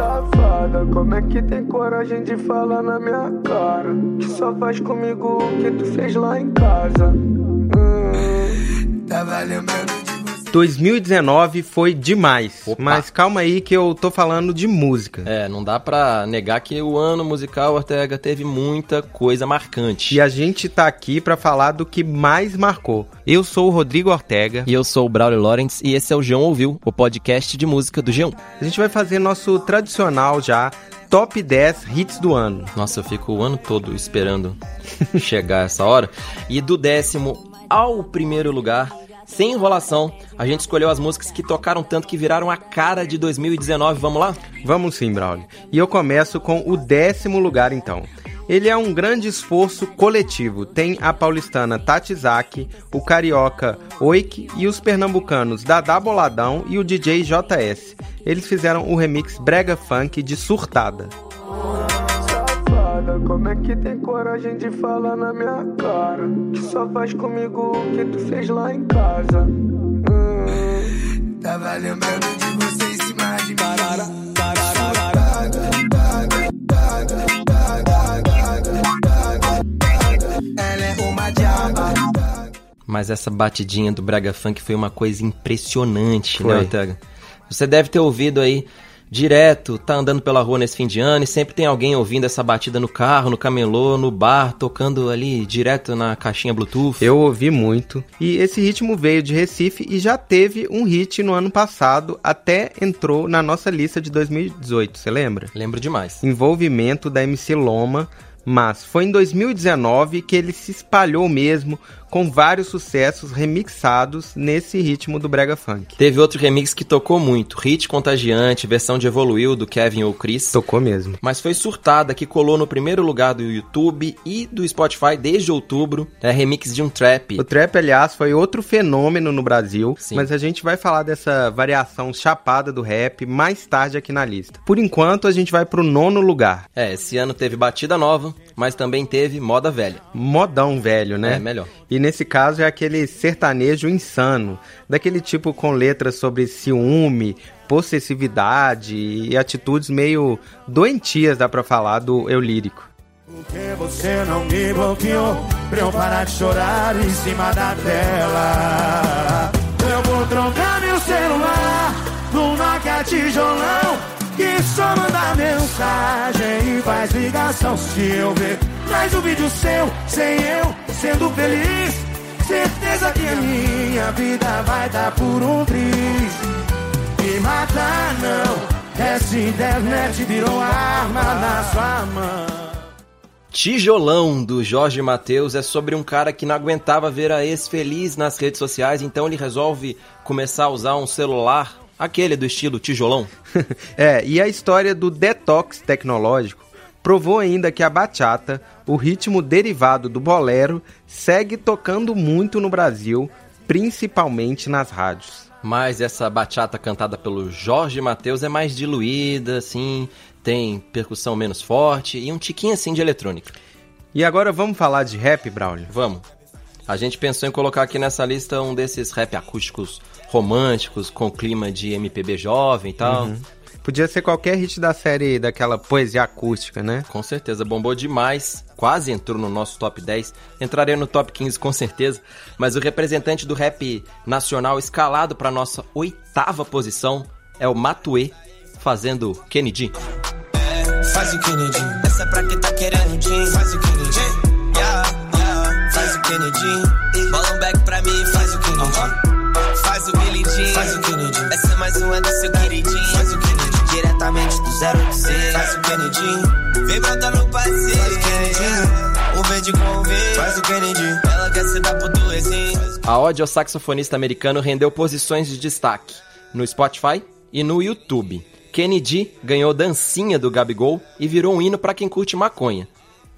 Safada, como é que tem coragem de falar na minha cara? Que só faz comigo o que tu fez lá em casa. Hum. Tava lembrando 2019 foi demais. Opa. Mas calma aí que eu tô falando de música. É, não dá pra negar que o ano musical Ortega teve muita coisa marcante. E a gente tá aqui pra falar do que mais marcou. Eu sou o Rodrigo Ortega. E eu sou o Braulio Lawrence e esse é o G1 Ouviu, o podcast de música do G1. A gente vai fazer nosso tradicional já top 10 hits do ano. Nossa, eu fico o ano todo esperando chegar essa hora. E do décimo ao primeiro lugar, sem enrolação, a gente escolheu as músicas que tocaram tanto que viraram a cara de 2019. Vamos lá? Vamos sim, Braulio. E eu começo com o décimo lugar então. Ele é um grande esforço coletivo. Tem a paulistana Tati Zaki, o carioca Oik e os pernambucanos Dadá Boladão e o DJ JS. Eles fizeram o remix Brega Funk de Surtada. Como é que tem coragem de falar na minha cara? Que só faz comigo o que tu fez lá em casa. Hum. Tava lembrando de você em cima de mim. Ela é uma diaba. Mas essa batidinha do Braga Funk foi uma coisa impressionante, Foi. né, Ortega? Você deve ter ouvido aí direto, tá andando pela rua nesse fim de ano e sempre tem alguém ouvindo essa batida no carro, no camelô, no bar, tocando ali direto na caixinha Bluetooth. Eu ouvi muito. E esse ritmo veio de Recife e já teve um hit no ano passado, até entrou na nossa lista de 2018, você lembra? lembro demais. Envolvimento da MC Loma, mas foi em 2019 que ele se espalhou mesmo com vários sucessos remixados nesse ritmo do brega funk. Teve outro remix que tocou muito, Hit Contagiante, versão de Evoluiu do Kevin ou Chris. Tocou mesmo. Mas foi surtada que colou no primeiro lugar do YouTube e do Spotify desde outubro. É remix de um trap. O trap, aliás, foi outro fenômeno no Brasil, Sim. mas a gente vai falar dessa variação chapada do rap mais tarde aqui na lista. Por enquanto, a gente vai pro nono lugar. É, esse ano teve batida nova, mas também teve moda velha. Modão velho, né? É, melhor. E nesse caso é aquele sertanejo insano, daquele tipo com letras sobre ciúme, possessividade e atitudes meio doentias, dá pra falar, do eu lírico. Por que você não me bloqueou pra eu parar de chorar em cima da tela? Eu vou trocar meu celular tijolão que só manda mensagem e faz ligação. Se eu ver mais um vídeo seu, sem eu sendo feliz, certeza que a minha vida vai dar por um triz. Me matar não, essa internet virou arma na sua mão. Tijolão do Jorge Mateus é sobre um cara que não aguentava ver a ex feliz nas redes sociais, então ele resolve começar a usar um celular, aquele do estilo tijolão. é, e a história do detox tecnológico provou ainda que a bachata, o ritmo derivado do bolero, segue tocando muito no Brasil, principalmente nas rádios. Mas essa bachata cantada pelo Jorge Mateus é mais diluída, assim, tem percussão menos forte e um tiquinho assim de eletrônica. E agora vamos falar de rap, Braulio? Vamos. A gente pensou em colocar aqui nessa lista um desses rap acústicos românticos, com clima de MPB jovem e tal. Uhum. Podia ser qualquer hit da série daquela poesia acústica, né? Com certeza, bombou demais. Quase entrou no nosso top 10. Entraria no top 15 com certeza. Mas o representante do rap nacional escalado para nossa oitava posição é o Matuê, fazendo Kennedy. Faz o Kennedy. Essa é pra quem tá querendo din. Faz o Kennedy. Yeah, yeah. Faz o Kennedy. Bola um back pra mim. Faz o Kennedy. Faz o Billy Jean. Faz o Kennedy. Essa é mais uma do seu 086. Faz o Kennedy, vem botar. Faz o Kennedy, com verde. Faz o Kennedy, ela quer se dar pro duezinho. A ódio saxofonista americano rendeu posições de destaque no Spotify e no YouTube. Kennedy ganhou dancinha do Gabigol e virou um hino para quem curte maconha.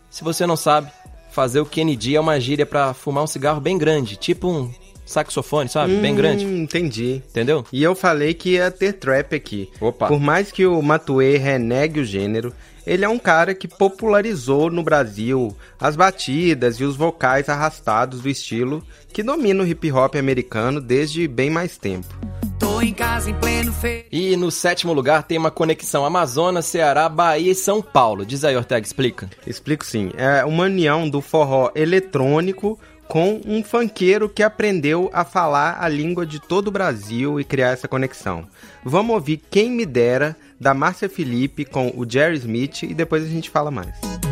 Se você não sabe, fazer o Kennedy é uma gíria para fumar um cigarro bem grande, tipo um saxofone, sabe? bem grande. Hum, entendi. Entendeu? E eu falei que ia ter trap aqui. Opa. Por mais que o Matuê renegue o gênero, ele é um cara que popularizou no Brasil as batidas e os vocais arrastados do estilo que domina o hip hop americano desde bem mais tempo. Tô em casa em pleno feio. E no sétimo lugar tem uma conexão Amazonas, Ceará, Bahia e São Paulo. Diz aí, Ortega, explica. Explico sim. É uma união do forró eletrônico com um funkeiro que aprendeu a falar a língua de todo o Brasil e criar essa conexão. Vamos ouvir Quem Me Dera, da Márcia Felipe com o Jerry Smith e depois a gente fala mais.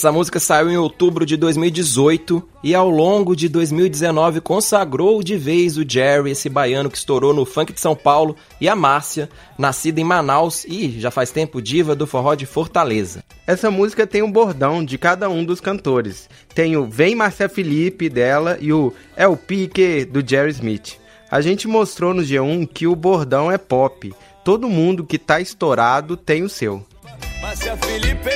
Essa música saiu em outubro de 2018 e ao longo de 2019 consagrou de vez o Jerry, esse baiano que estourou no funk de São Paulo, e a Márcia, nascida em Manaus e já faz tempo diva do forró de Fortaleza. Essa música tem um bordão de cada um dos cantores. Tem o Vem Márcia Felipe dela e o É o Pique do Jerry Smith. A gente mostrou no G1 que o bordão é pop. Todo mundo que tá estourado tem o seu. Márcia Felipe,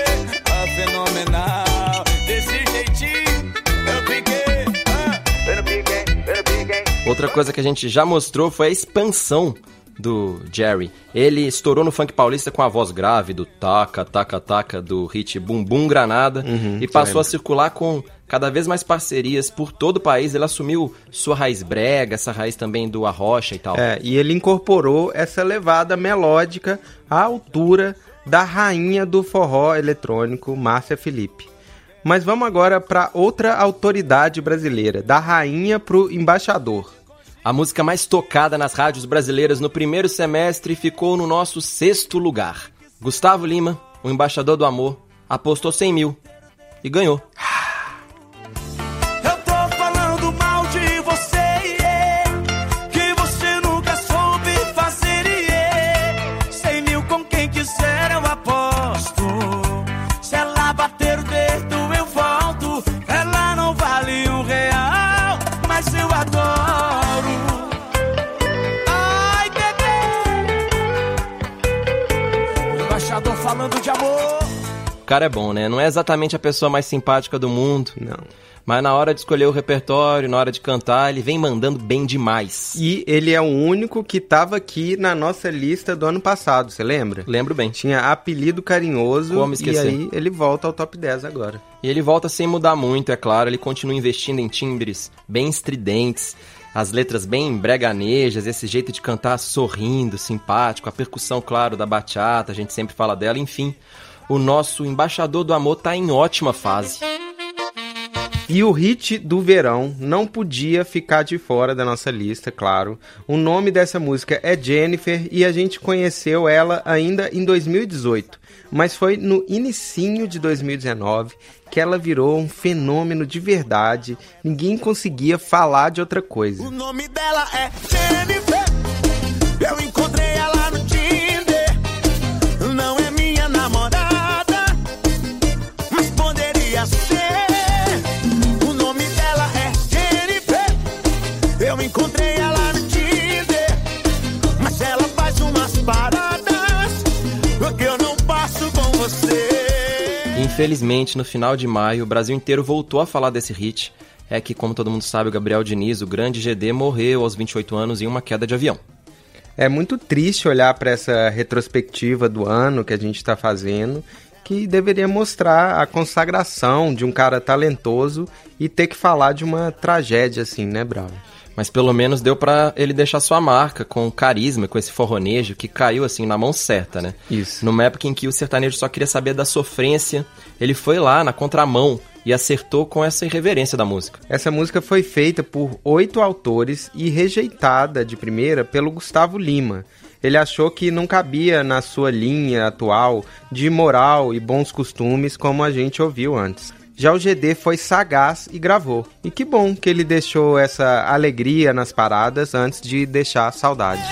fenomenal. Desse jeitinho, eu piquei. ah. Eu não piquei, eu não piquei. Outra coisa que a gente já mostrou foi a expansão do Jerry. Ele estourou no funk paulista com a voz grave do taca, taca, taca do hit Bum Bum Granada e passou a circular com cada vez mais parcerias por todo o país. Ele assumiu sua raiz brega, essa raiz também do arrocha e tal. É, e ele incorporou essa levada melódica à altura da rainha do forró eletrônico, Márcia Felipe. Mas vamos agora para outra autoridade brasileira, da rainha pro embaixador. A música mais tocada nas rádios brasileiras no primeiro semestre ficou no nosso sexto lugar. Gustavo Lima, o embaixador do amor, apostou 100 mil e ganhou. Cara é bom, né? Não é exatamente a pessoa mais simpática do mundo, Não. mas na hora de escolher o repertório, na hora de cantar, ele vem mandando bem demais. E ele é o único que tava aqui na nossa lista do ano passado, você lembra? Lembro bem. Tinha apelido carinhoso Como e esquecer? aí ele volta ao top 10 agora. E ele volta sem mudar muito, é claro. Ele continua investindo em timbres bem estridentes, as letras bem breganejas, esse jeito de cantar sorrindo, simpático, a percussão, claro, da bachata, a gente sempre fala dela, enfim. O nosso embaixador do amor tá em ótima fase. E o hit do verão não podia ficar de fora da nossa lista, claro. O nome dessa música é Jennifer e a gente conheceu ela ainda em 2018, mas foi no inicinho de 2019 que ela virou um fenômeno de verdade. Ninguém conseguia falar de outra coisa. O nome dela é Jennifer. Eu encontrei você. Infelizmente, no final de maio, o Brasil inteiro voltou a falar desse hit. É que, como todo mundo sabe, o Gabriel Diniz, o grande GD, morreu aos 28 anos em uma queda de avião. É muito triste olhar para essa retrospectiva do ano que a gente está fazendo, que deveria mostrar a consagração de um cara talentoso e ter que falar de uma tragédia assim, né, Bravo? Mas pelo menos deu pra ele deixar sua marca com carisma, com esse forronejo que caiu assim na mão certa, né? Isso. Numa época em que o sertanejo só queria saber da sofrência, ele foi lá na contramão e acertou com essa irreverência da música. Essa música foi feita por oito autores e rejeitada de primeira pelo Gustavo Lima. Ele achou que não cabia na sua linha atual de moral e bons costumes como a gente ouviu antes. Já o GD foi sagaz e gravou. E que bom que ele deixou essa alegria nas paradas antes de deixar saudade.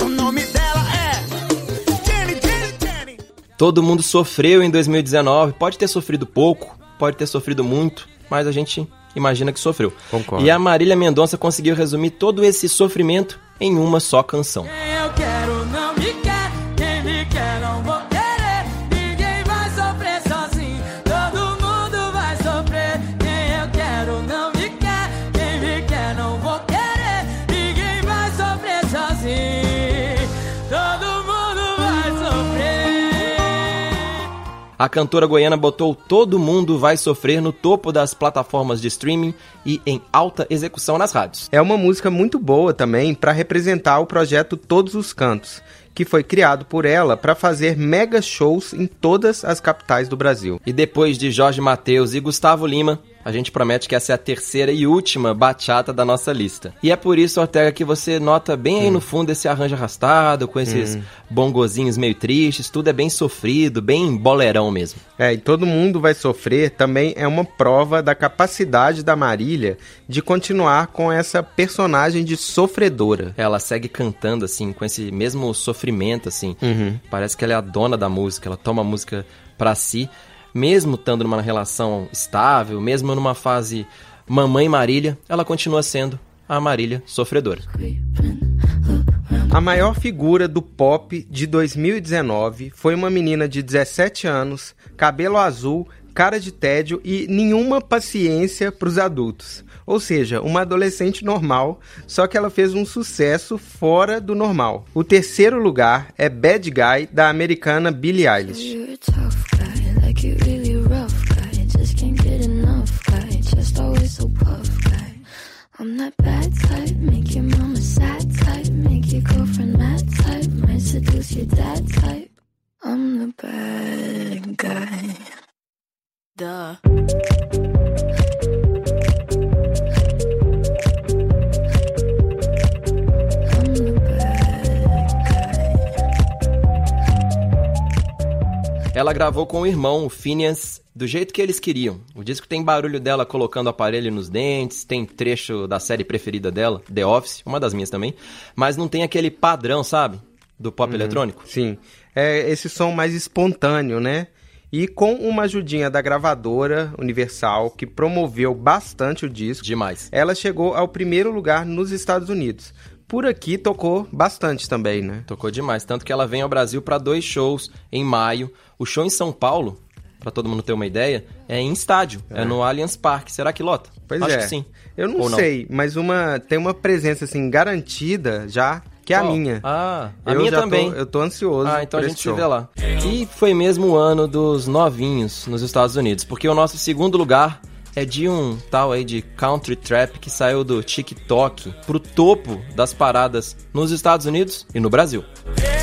O nome dela é Jenny, Jenny, Jenny. Todo mundo sofreu em 2019, pode ter sofrido pouco, pode ter sofrido muito, mas a gente imagina que sofreu. Concordo. E a Marília Mendonça conseguiu resumir todo esse sofrimento em uma só canção. A cantora goiana botou Todo Mundo Vai Sofrer no topo das plataformas de streaming e em alta execução nas rádios. É uma música muito boa também para representar o projeto Todos os Cantos, que foi criado por ela para fazer mega shows em todas as capitais do Brasil. E depois de Jorge Mateus e Gustavo Lima, a gente promete que essa é a terceira e última bachata da nossa lista. E é por isso, Ortega, que você nota bem aí no fundo esse arranjo arrastado, com esses bongozinhos meio tristes, tudo é bem sofrido, bem bolerão mesmo. É, e todo mundo vai sofrer também é uma prova da capacidade da Marília de continuar com essa personagem de sofredora. Ela segue cantando, assim, com esse mesmo sofrimento, assim. Uhum. Parece que ela é a dona da música, ela toma a música pra si, mesmo estando numa relação estável, mesmo numa fase mamãe Marília, ela continua sendo a Marília sofredora. A maior figura do pop de 2019 foi uma menina de 17 anos, cabelo azul, cara de tédio e nenhuma paciência para os adultos. Ou seja, uma adolescente normal, só que ela fez um sucesso fora do normal. O terceiro lugar é Bad Guy da americana Billie Eilish. I'm that bad type, make your mama sad type, make your girlfriend mad type, might seduce your dad type. I'm the bad guy. Duh. Ela gravou com o irmão, o Phineas, do jeito que eles queriam. O disco tem barulho dela colocando aparelho nos dentes, tem trecho da série preferida dela, The Office, uma das minhas também, mas não tem aquele padrão, sabe? Do pop eletrônico. Sim, é esse som mais espontâneo, né? E com uma ajudinha da gravadora Universal, que promoveu bastante o disco, Demais. ela chegou ao primeiro lugar nos Estados Unidos. Por aqui tocou bastante também, né? Tocou demais, tanto que ela vem ao Brasil para dois shows em maio. O show em São Paulo, para todo mundo ter uma ideia, é em estádio, é, no Allianz Parque. Será que lota? Pois Acho é. que sim. Eu não Ou não? sei, mas uma tem uma presença assim garantida já, que é a Qual? minha. Ah, a eu minha também. Tô, eu tô ansioso. Ah, então a gente se vê lá. E foi mesmo o ano dos novinhos nos Estados Unidos, porque o nosso segundo lugar é de um tal aí de country trap que saiu do TikTok pro topo das paradas nos Estados Unidos e no Brasil. Yeah,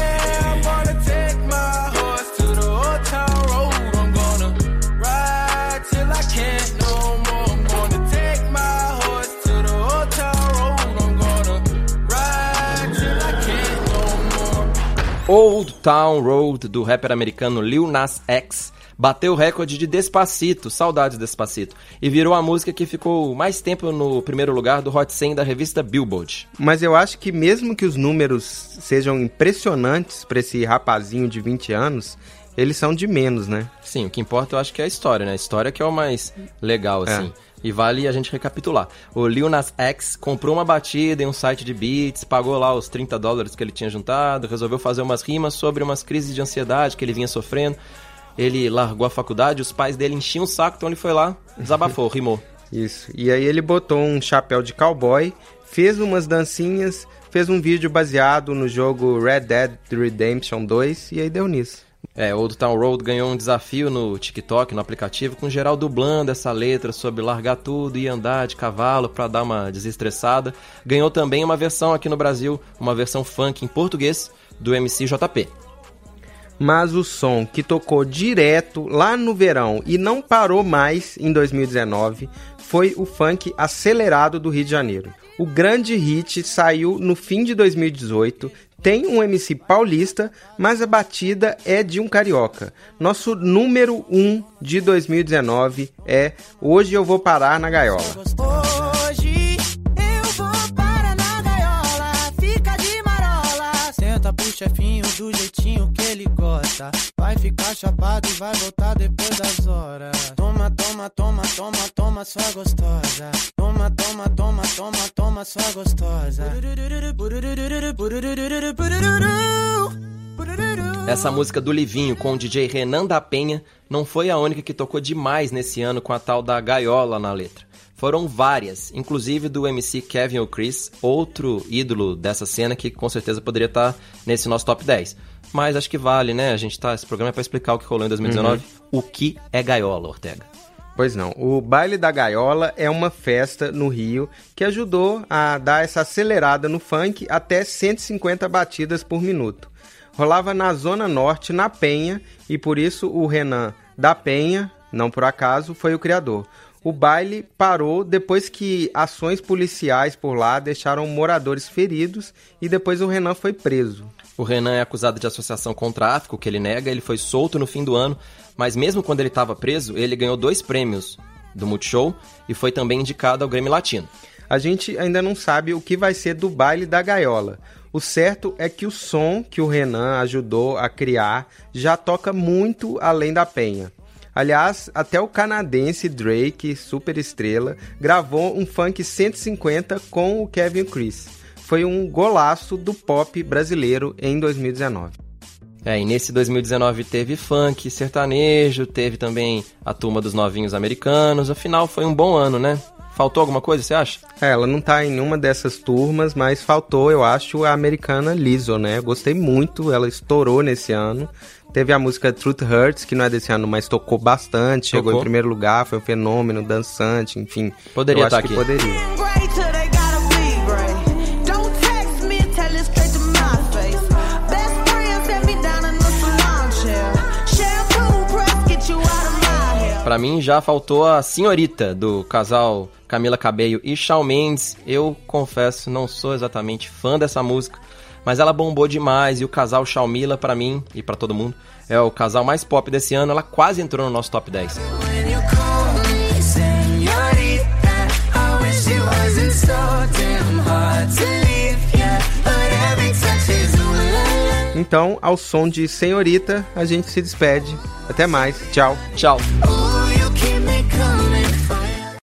Old Town Road do rapper americano Lil Nas X bateu o recorde de Despacito, saudades Despacito, e virou a música que ficou mais tempo no primeiro lugar do Hot 100 da revista Billboard. Mas eu acho que mesmo que os números sejam impressionantes pra esse rapazinho de 20 anos, eles são de menos, né? Sim, o que importa eu acho que é a história, né? A história que é o mais legal, É. E vale a gente recapitular. O Lil Nas X comprou uma batida em um site de beats, pagou lá os 30 dólares que ele tinha juntado, resolveu fazer umas rimas sobre umas crises de ansiedade que ele vinha sofrendo. Ele largou a faculdade, os pais dele enchiam o saco, então ele foi lá, desabafou, rimou. Isso. E aí ele botou um chapéu de cowboy, fez umas dancinhas, fez um vídeo baseado no jogo Red Dead Redemption 2 e aí deu nisso. É, Old Town Road ganhou um desafio no TikTok, no aplicativo, com geral dublando essa letra sobre largar tudo e andar de cavalo pra dar uma desestressada. Ganhou também uma versão aqui no Brasil, uma versão funk em português do MC JP. Mas o som que tocou direto lá no verão e não parou mais em 2019 foi o funk acelerado do Rio de Janeiro. O grande hit saiu no fim de 2018, tem um MC paulista, mas a batida é de um carioca. Nosso número 1 um de 2019 é Hoje Eu Vou Parar na Gaiola. Gosta. Vai ficar chapado e vai voltar depois das horas. Toma, toma, toma, toma, toma, sua gostosa. Toma, toma, toma, toma, toma, sua gostosa. Essa música do Livinho com o DJ Renan da Penha não foi a única que tocou demais nesse ano com a tal da gaiola na letra. Foram várias, inclusive do MC Kevin O'Chris, outro ídolo dessa cena que com certeza poderia estar nesse nosso top 10. Mas acho que vale, né? A gente tá. Esse programa é pra explicar o que rolou em 2019. O que é gaiola, Ortega? Pois não. O Baile da Gaiola é uma festa no Rio que ajudou a dar essa acelerada no funk até 150 batidas por minuto. Rolava na Zona Norte, na Penha, e por isso o Renan da Penha, não por acaso, foi o criador. O baile parou depois que ações policiais por lá deixaram moradores feridos e depois o Renan foi preso. O Renan é acusado de associação com tráfico, que ele nega, ele foi solto no fim do ano, mas mesmo quando ele estava preso, ele ganhou dois prêmios do Multishow e foi também indicado ao Grêmio Latino. A gente ainda não sabe o que vai ser do baile da gaiola. O certo é que o som que o Renan ajudou a criar já toca muito além da penha. Aliás, até o canadense Drake, super estrela, gravou um funk 150 com o Kevin Chris. Foi um golaço do pop brasileiro em 2019. É, e nesse 2019 teve funk, sertanejo, teve também a turma dos novinhos americanos. Afinal, foi um bom ano, né? Faltou alguma coisa, você acha? É, ela não tá em nenhuma dessas turmas, mas faltou, eu acho, a americana Lizzo, né? Eu gostei muito, ela estourou nesse ano. Teve a música Truth Hurts, que não é desse ano, mas tocou bastante, chegou Tocou. em primeiro lugar, foi um fenômeno, dançante, enfim. Poderia eu acho tá que aqui. poderia. Pra mim já faltou a senhorita do casal Camila Cabello e Shawn Mendes. Eu confesso, não sou exatamente fã dessa música, mas ela bombou demais e o casal Shawn Mila pra mim e pra todo mundo é o casal mais pop desse ano. Ela quase entrou no nosso top 10. When you call me señorita, I wish it wasn't so damn hard to leave ya. But every touch is ooh la la. Então, ao som de Senhorita, a gente se despede. Até mais. Tchau. Tchau.